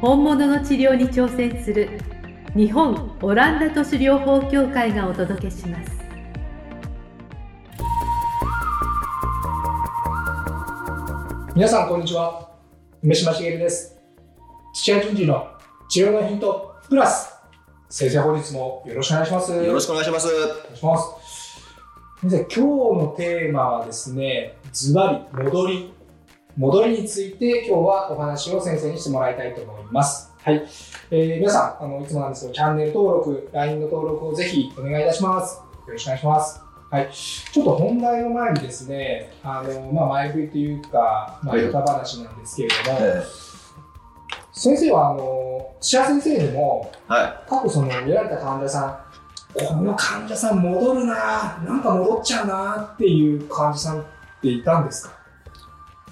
本物の治療に挑戦する日本オランダ都市療法協会がお届けします。皆さんこんにちは。梅島茂です。土屋順次の治療のヒントプラス先生本日もよろしくお願いします。よろしくお願いします。お願いします。先生今日のテーマはですねズバリ戻り戻りについて今日はお話を先生にしてもらいたいと思います。はい、えー皆さんあのいつもなんですけどチャンネル登録 LINE の登録をぜひお願いいたします。よろしくお願いします。はい、ちょっと本題の前にですね、あのまあ、前振りというか、まあ、はい。ヨタ話なんですけれども、え先生はあの土屋先生でもえは過去その見られた患者さんこの患者さん戻るななんか戻っちゃうなっていう患者さんっていたんですか？い。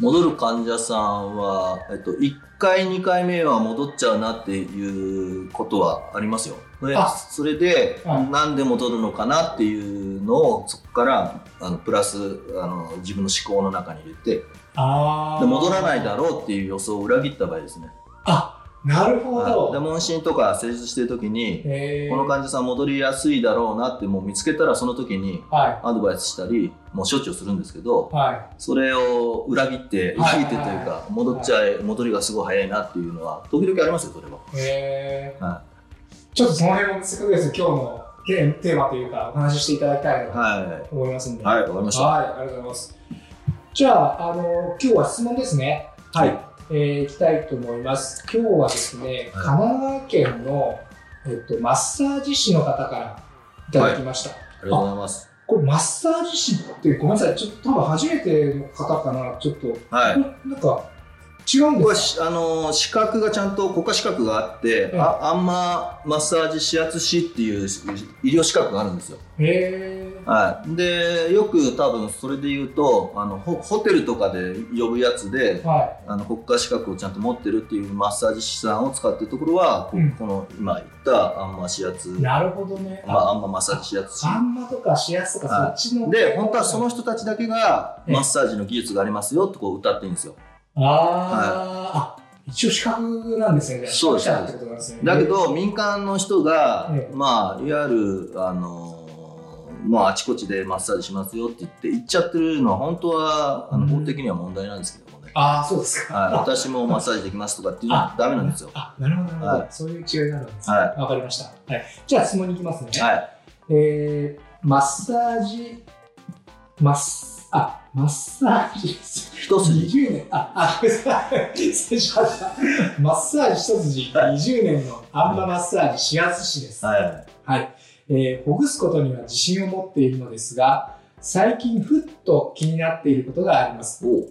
戻る患者さんは、えっと、1回、2回目は戻っちゃうなっていうことはありますよ。それで、はいなんで戻るのかなっていうのを、そこから、あのプラスあの自分の思考の中に入れてあで、戻らないだろうっていう予想を裏切った場合ですね。あなるほはいでど、問診とか施術してる時に、えーこの患者さん戻りやすいだろうなってもう見つけたらその時にはアドバイスしたりもう処置をするんですけどいはいそれを裏切って裏はい切ってというか戻っちゃえ戻りがすごい早いなっていうのは時々ありますよそれは。えーはちょっとその辺もせっかくです今日のテーマというかお話ししていただきたいなとは思いますんでい、はい、わかりました。はい、ありがとうございます。じゃあ、あの、今日は質問ですね。はい。えー、いきたいと思います。今日はですね、はい神奈川県の、えっと、マッサージ師の方からいただきました。ありがとうございます。これ、マッサージ師って、ごめんなさい、ちょっと多分初めての方かな、ちょっと、はい。なんか、違うんですしあの資格がちゃんと国家資格があって、うんあアンママッサージ指圧師っていう医療資格があるんですよ。かへー。はい、でよく多分それで言うとあのホホテルとかで呼ぶやつではあの国家資格をちゃんと持ってるっていうマッサージ師さんを使ってるところは、こうんこの今言ったアンマ指圧い。、なるほどね。まあ、アンママッサージ指圧師あんまとかシアスとか、はいそっちの。で本当はその人たちだけがええマッサージの技術がありますよってこう歌ってるんですよあー、あ、一応資格なんですね。そうですね。だけど民間の人が、ええまあいわゆるあのまああちこちでマッサージしますよって言って言っちゃってるのは本当はあのうん法的には問題なんですけどもね、ああ、そうですか。はい、私もマッサージできますとかっていうのはダメなんですよあ、なるほど、なるほど、はいそういう違いがあるんですね。はわかりました。はい。じゃあ質問に行きますね。はいえー、マッサージ、マッス、あ、マッサージ、一筋。20年、あ、あ、ごめんなさい。失礼しました。マッサージ一筋。20年のアンママッサージ指圧師です。はい。はい、えーほぐすことには自信を持っているのですが、最近ふっと気になっていることがあります。お。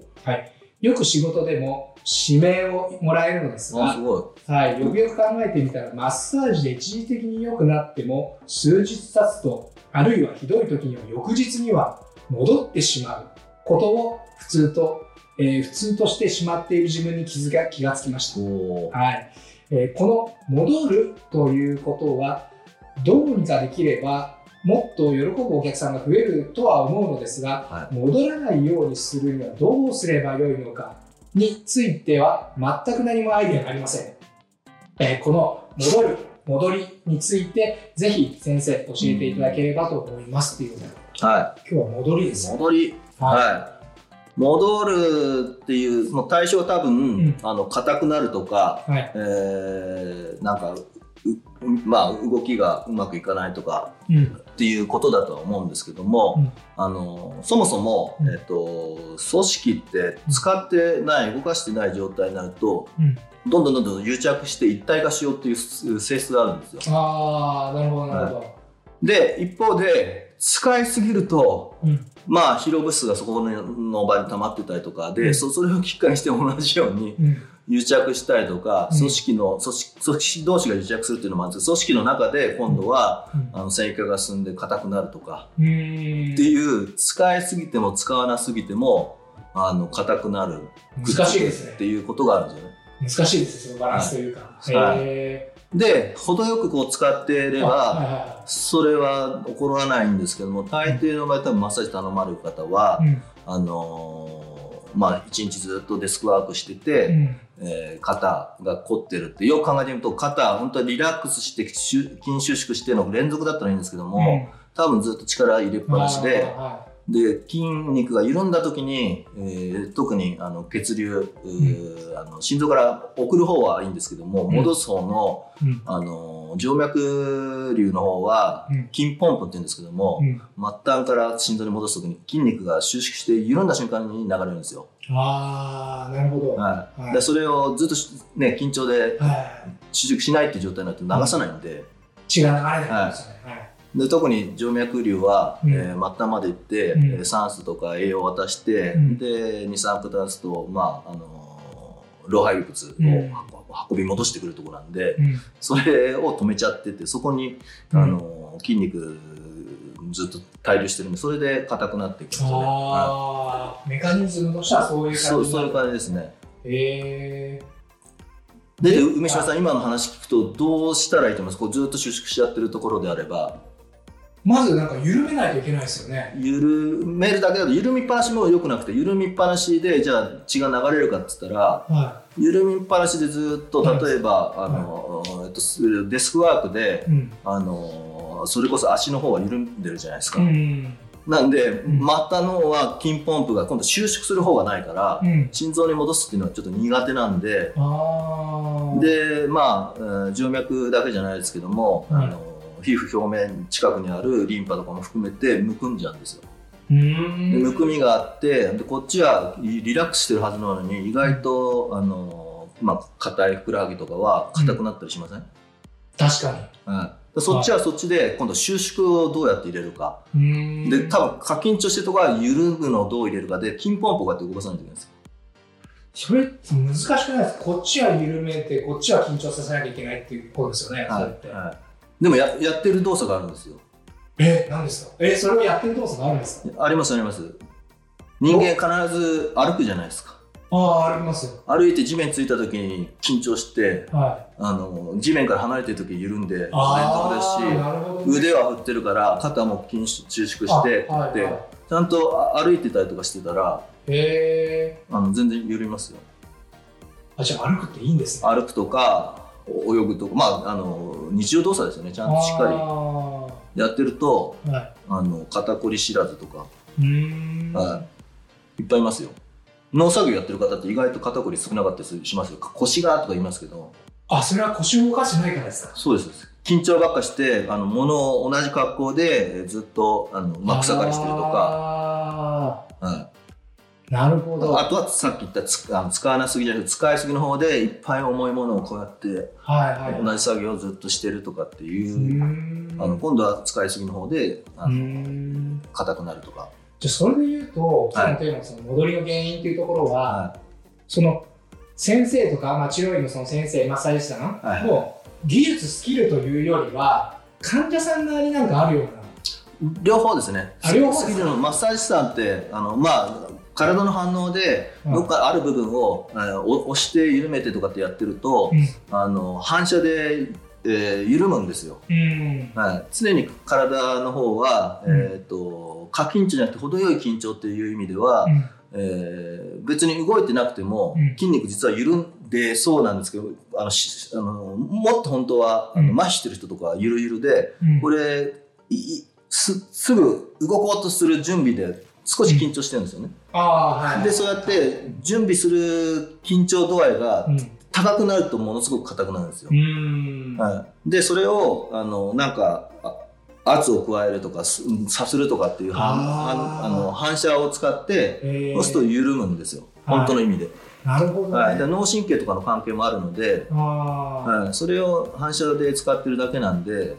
よく仕事でも指名をもらえるのですがあす、ごはい、よくよく考えてみたら、マッサージで一時的に良くなっても、数日経つと、あるいはひどい時には翌日には戻ってしまうことを普通と、えー普通としてしまっている自分に気づが気がつきました。はい。えーこの戻るということはどうにかできればもっと喜ぶお客さんが増えるとは思うのですが、は戻らないようにするにはどうすればよいのかについては全く何もアイデアがありません、えーこの戻る戻りについてぜひ先生教えていただければと思いますということでは今日は戻りですい戻り。はい。はい。戻るっていうその対象は多分、ん。あの硬くなるとか、はい。えーなんかうまあ動きがうまくいかないとかうん。っていうことだとは思うんですけども、うん。あのそもそも、うん。えっと、組織って使ってない動かしてない状態になると、うん。どんどんどんどん癒着して一体化しようっていう性質があるんですよ。ああなるほどなるほど、で一方で使いすぎるとうん。まあ疲労物質がそこの場に溜まってたりとかで、うん。そ それをきっかけにして同じようにうん。癒着したりとか、うん。組織の、組織組織同士が癒着するっていうのもあるんですけど、組織の中で今度は、あの繊維化が進んで硬くなるとか、っていう、使いすぎても使わなすぎても、あの、硬くなる。難しいですね。っていうことがあるんですよね。難しいですよ、そのバランスというか。はい。へで、程よくこう使っていーれば、はいはいはそれは起こらないんですけども、大抵の場合、多分マッサージ頼まれる方は、い。うん。あのーまあ、一日ずっとデスクワークしてて、うん。えー肩が凝ってるって、よく考えてみると、肩、本当はリラックスして、しゅ筋収縮しての連続だったらいいんですけども、多分ずっと力入れっぱなしで、はで、筋肉が緩んだ時に、えー特にあの血流、うーあの心臓から送る方はいいんですけども、うん。戻す方の、いうん。あの静脈流の方は、うん。筋ポンプって言うんですけども、うん。末端から心臓に戻す時に筋肉が収縮して緩んだ瞬間に流れるんですよ。ああ、なるほど。ははい。はい。でそれをずっとしね、緊張でい。収縮しないっていう状態になると流さないんで、血が流れないんですよね。はいで特に静脈瘤は、うん。えー末端まで行って、うん。えー酸素とか栄養を渡して、うん。で二酸化炭素と、まああのー老廃物をうん。運運び戻してくるところなんで、うん。それを止めちゃっててそこに、うん。あのー筋肉ずっと滞留してるんでそれで硬くなっていくんですよね。はああ、メカニズムとしてはそういうい感じそうそういう感じですね。えで梅島さん今の話聞くとどうしたらいいと思います？こうずっと収縮しちゃってるところであれば。ー、まずなんか緩めないといけないですよね。緩めるだけだと緩みっぱなしも良くなくて緩みっぱなしでじゃあ血が流れるかっつったらは緩みっぱなしでずっとはい例えば、あのえっと、すデスクワークでい。うん。あのそれこそ足の方は緩んでるじゃないですか、うん。なんで、ん末端の方は筋ポンプが今度収縮する方がないから、うん。心臓に戻すっていうのはちょっと苦手なんで、でまあ、えー静脈だけじゃないですけども、はいあの皮膚表面近くにあるリンパとかも含めてむくんじゃうんですよ。むくみがあってでこっちはリラックスしてるはずなのに意外とあの、まあ、硬いふくらはぎとかは硬くなったりしません、確かはいでそっちはそっちで今度収縮をどうやって入れるか、に。うん。で多分過緊張してるところは緩むのをどう入れるかで筋ポンプをこうやって動かさないといけないんですよそれ難しくないですか？こっちは緩めて、こっちは緊張させなきゃいけないっていうことですよね。それって。はい、でもややってる動作があるんですよえ、何ですか？え、それをやってる動作があるんですか？ありますあります人間必ず歩くじゃないですかああ、ありますよ。歩いて地面ついた時に緊張してはい。あの地面から離れてる時緩んで連ああ、続ですしね。腕は振ってるから肩も筋収縮してはいはいちゃんと歩いてたりとかしてたらへえ。あの全然緩みますよあ、じゃあ歩くっていいんですね。歩くとかお泳ぐとかまああの日常動作ですよね。ちゃんとしっかありやってるとーはい。あの肩こり知らずとか、うーん。はい、いっぱいいますよ。農作業やってる方って意外と肩こり少なかったりしますよ。腰がとか言いますけど。あ、それは腰を動かしてないからですか？そうです。緊張ばっかしてあの物を同じ格好でえーずっとあの、まあ、草刈りしてるとか、あはい。ーなるほど。あとはさっき言ったつあの使わなすぎじゃなくて使いすぎの方でいっぱい重いものをこうやってはいはい。同じ作業をずっとしてるとかっていうう。あの今度は使いすぎの方であのん。硬くなるとか、じゃあそれで言うと、今はい日のテーマのその戻りの原因っていうところは、はその先生とか、まあ、治療院のその先生、マッサージ師さんはいの技術、スキルというよりは、患者さん側になんかあるような。い、両方ですねあ両方スキルのマッサージ師さんってあの、まあ、体の反応でうん。どっかある部分を、押して緩めてとかってやってると、うん。あの反射で、えー緩むんですよ。うん。はい、常に体の方は、うん。えー、と過緊張じゃなくて程よい緊張っていう意味では、うん。えー別に動いてなくても、うん。筋肉実は緩んでそうなんですけどあのしあのもっと本当はあのうん。麻痺してる人とかはゆるゆるでうん。これすすぐ動こうとする準備で少し緊張してるんですよね。ああ、はい。でそうやって準備する緊張度合いがうん。高くなるとものすごく硬くなるんですよう。ん。はい、でそれをあのなんかあ圧を加えるとかすさするとかっていう反あの反射を使ってえーそうすると緩むんですよ、はい本当の意味で。なるほど、ね。はい、で脳神経とかの関係もあるので、あはい、それを反射で使ってるだけなんで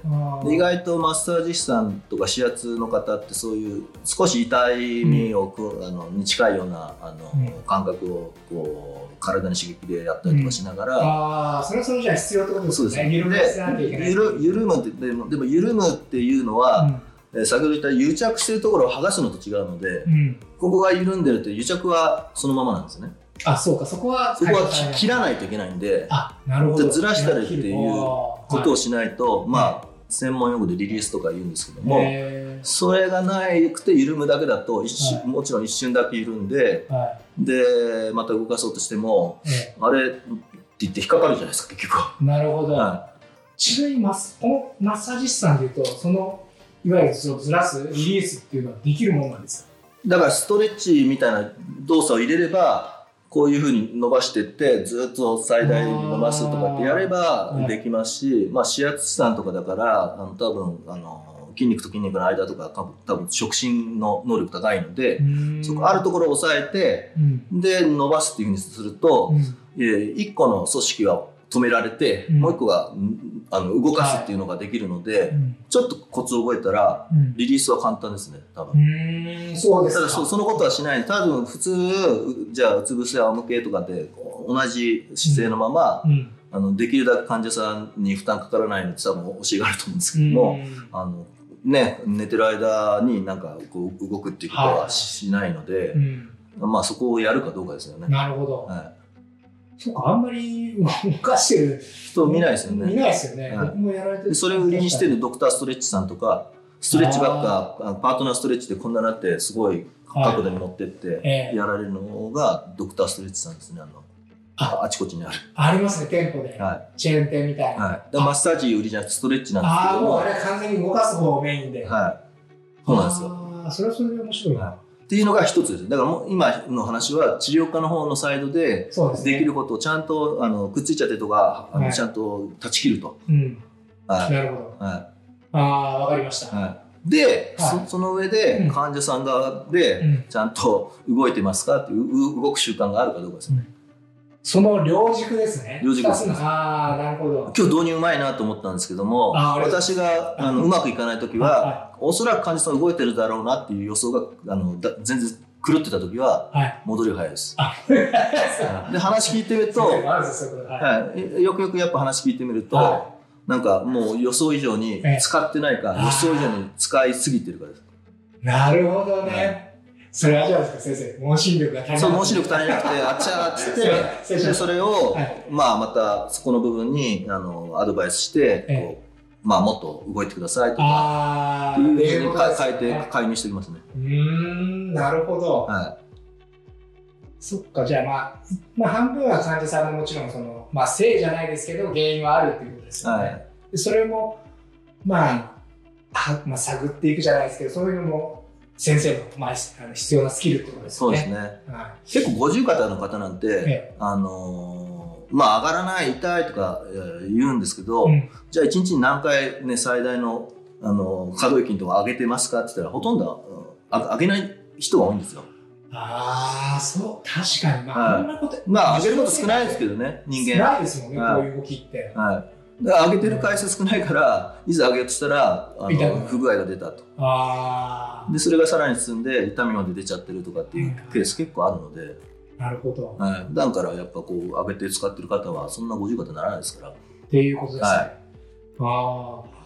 意外とマッサージ師さんとか指圧の方ってそういう少し痛みをく、あのに近いようなあの、うん感覚をこう体に刺激でやったりとかしながら、ああ、それはそれじゃ必要ってことですそうです。緩ませなきゃいけない。でゆる緩むってでもでも緩むっていうのは、えー先ほど言った癒着してるところを剥がすのと違うので、うん。うん。ここが緩んでると癒着はそのままなんですねあ、そうか、そこは。そこは切らないといけないんであ、なるほど。でずらしたりっていうことをししないと、まあ専門用語でリリースとか言うんですけども、へそれがないくて緩むだけだと一瞬、はい。もちろん一瞬だけ緩んでーはでまた動かそうとしてもあれって言って引っかかるじゃないですか結局なるほど。はちなみにマスこのマッサージ師さんでいうと、そのいわゆるそのずらす、リリースっていうのはできるものなんですか？い、だからストレッチみたいな動作を入れればこういうふうに伸ばしていってずっと最大に伸ばすとかってやればできますし、まあ、指圧師さんとかだからあの多分あの筋肉と筋肉の間とか多分触診の能力高いので、そこあるところを押さえてうん。で伸ばすっていうふうにすると、うん。えー一個の組織は止められて、うんもう一個がんあの動かすっていうのができるので、うんちょっとコツを覚えたらうんリリースは簡単ですね多分。そうですか。ただそそのことはしない多分普通うじゃあうつ伏せ仰向けとかでこう同じ姿勢のまま、うん。あのできるだけ患者さんに負担かからないように多分教えがあると思うんですけども、あのね、寝てる間になんかこう動くっていうことはしないのでう、ん。まあそこをやるかどうかですよね。なるほど。はそうか、あんまり動かしてるい、人見ないですよね。見ないですよね。はい僕もやられてる。でそれを売りにしてるドクターストレッチさんとかストレッチばっかパートナーストレッチでこんななってすごい角度に持ってってええやられるのがドクターストレッチさんですねあのああちこちにある、ありますね、店舗で。はチェーン店みたいいな。はい、マッサージ売りじゃなくてストレッチなんですああ、けどももうあれ完全に動かす方をメインで。はい、そうなんですよああ、それはそれで面白いな。はっていうのが一つです。だからもう今の話は治療家の方のサイドでできることをちゃんとあのくっついちゃってるとかはい。ちゃんと断ち切ると、うん。はい。なるほど。はああ、わかりました。いはい、で、はい。そその上うん。で患者さん側で、うん。ちゃんと動いてますかっていうう動く習慣があるかどうかですよね。その両軸ですね。両軸ああ、なるほど。今日導入うまいなと思ったんですけども私があのうまくいかない時ははおそらく患者さん動いてるだろうなっていう予想があのだ全然狂ってた時ははい。戻りが早いです。あ、で話聞いてみると、はい。はい、よくよくやっぱ話聞いてみると、はなんかもう予想以上にええ使ってないか、予想以上に使いすぎてるからです。なるほどはね。それはじゃあですか、先生。問診力が足りない。そう、問診力足りなくて、あっちゃーっつって、それを、はいまあまたそこの部分にあのアドバイスして、えこうまあもっと動いてくださいとか、っていうふうに変えて介入しておきますね。うーん、なるほど。はそっか、じゃあまあ、まあ半分は患者さんのもちろんその、まあ性じゃないですけど、原因はあるっていうことですい。よね。はい。でそれも、まあ、はまあ、探っていくじゃないですけど、そういうのも先生の,、まあ、あの必要なスキルってことですよね。そうですね。は結構五十肩の方なんて、えあのーまあ上がらない痛いとかえー言うんですけど、い。うん。じゃあ一日に何回ね最大のあの可動域のとこ上げてますかって言ったらほとんどうんあ上げない人が多いんですよ。ああ、そう、確かに。まあ、はいこんなこと。まあ上げること少ないですけどね人間。少ないですもんね、はいこういう動きって。はい。上げてる回数少ないからいざ上げようとしたらあの不具合が出たと。あでそれがさらに進んで痛みまで出ちゃってるとかっていうケース結構あるので、あ、なるほど。はい、普段からやっぱこう上げて使ってる方はそんな五十肩にならないですから。っていうことですね。はいああ。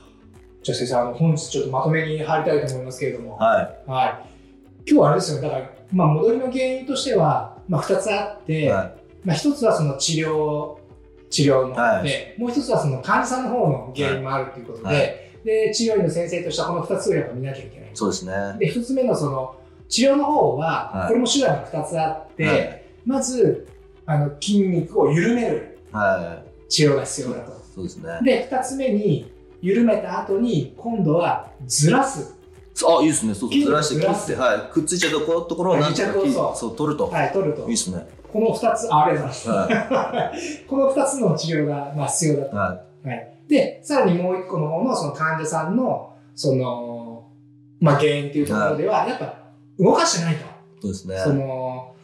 じゃあ先生、あの、本日ちょっとまとめに入りたいと思いますけれども。はい。はい。今日はあれですよね。だから、まあ、戻りの原因としては、まあ、二つあって、はい。まあ、一つはその治療、治療のはいで、もう一つはその患者さんの方の原因もあるということで、はいで、治療院の先生としてはこの二つをやっぱ見なきゃいけない。そうですね。で、一つ目のその、治療の方は、はいこれも手段が二つあって、はいまず、あの、筋肉を緩めるは治療が必要だと。い。そうですね。で、二つ目に、緩めた後に、今度はずらす。あ、いいですね。そうずらして切って、はい。くっついちゃうところところをなんとかそう、取ると。はい、取るといい。ですね。この二つ、あありがとうございます。は この2つの治療がまあ必要だと。い。ははい、で、さらにもう一個の方のその患者さんの、その、まあ原因っていうところでは、やっぱ動かしてないと。い。そうですね。その、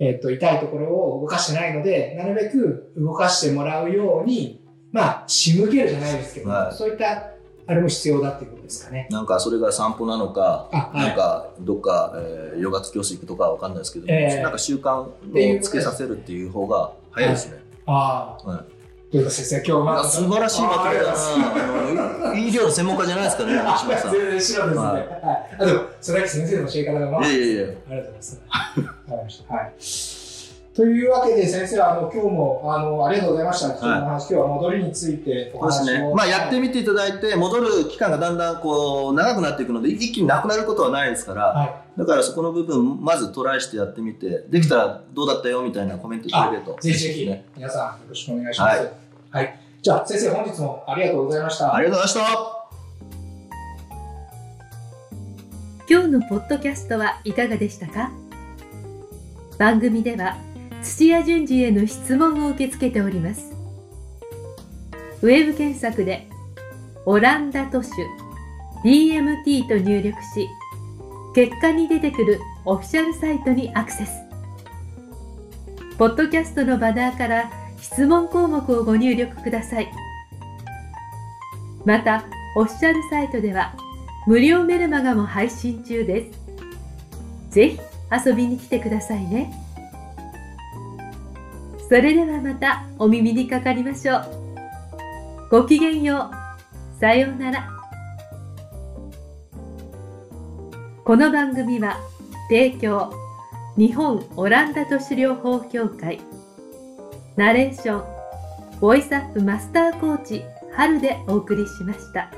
えっ、と、痛いところを動かしてないので、なるべく動かしてもらうように、まあ、仕向けるじゃないですけど、はいそういった、あれも必要だっていうことですかね。なんかそれが散歩なのか、あ、はい。なんかどっか、えーヨガ教室行くとかわかんないですけど、ええなんか習慣をつけさせるっていう方が早いですね。ああ。はい先生、今日は、素晴らしいまとめだなああの医療の専門家じゃないですかね、あ西村さん。全然白ですね。ははいい。あ、でも、それだけ先生の教え方がまあ、いやいやいやありがとうございます。わかりました。はい。というわけで、先生、あの、今日も、あの、ありがとうございました。貴重なお話、今日は戻りについておそうです話を。ね。まあやってみていただいて、戻る期間がだんだんこう長くなっていくので、一気になくなることはないですから、はい。だからそこの部分、まずトライしてやってみて、できたらどうだったよみたいなコメントいただけると。ぜひぜひ、ね。皆さん、よろしくお願いします。ははい。じゃあ、先生、本日もありがとうございました。ありがとうございました。今日のポッドキャストはいかがでしたか？番組では土屋順次への質問を受け付けておりますウェブ検索で「オランダ都市 DMT」と入力し結果に出てくるオフィシャルサイトにアクセスポッドキャストのバナーから質問項目をご入力くださいまたオフィシャルサイトでは無料メルマガも配信中です。ぜひ遊びに来てくださいね。それではまたお耳にかかりましょう。ごきげんよう。さようなら。この番組は提供日本オランダ都市療法協会ナレーションボイスアップマスターコーチ春でお送りしました。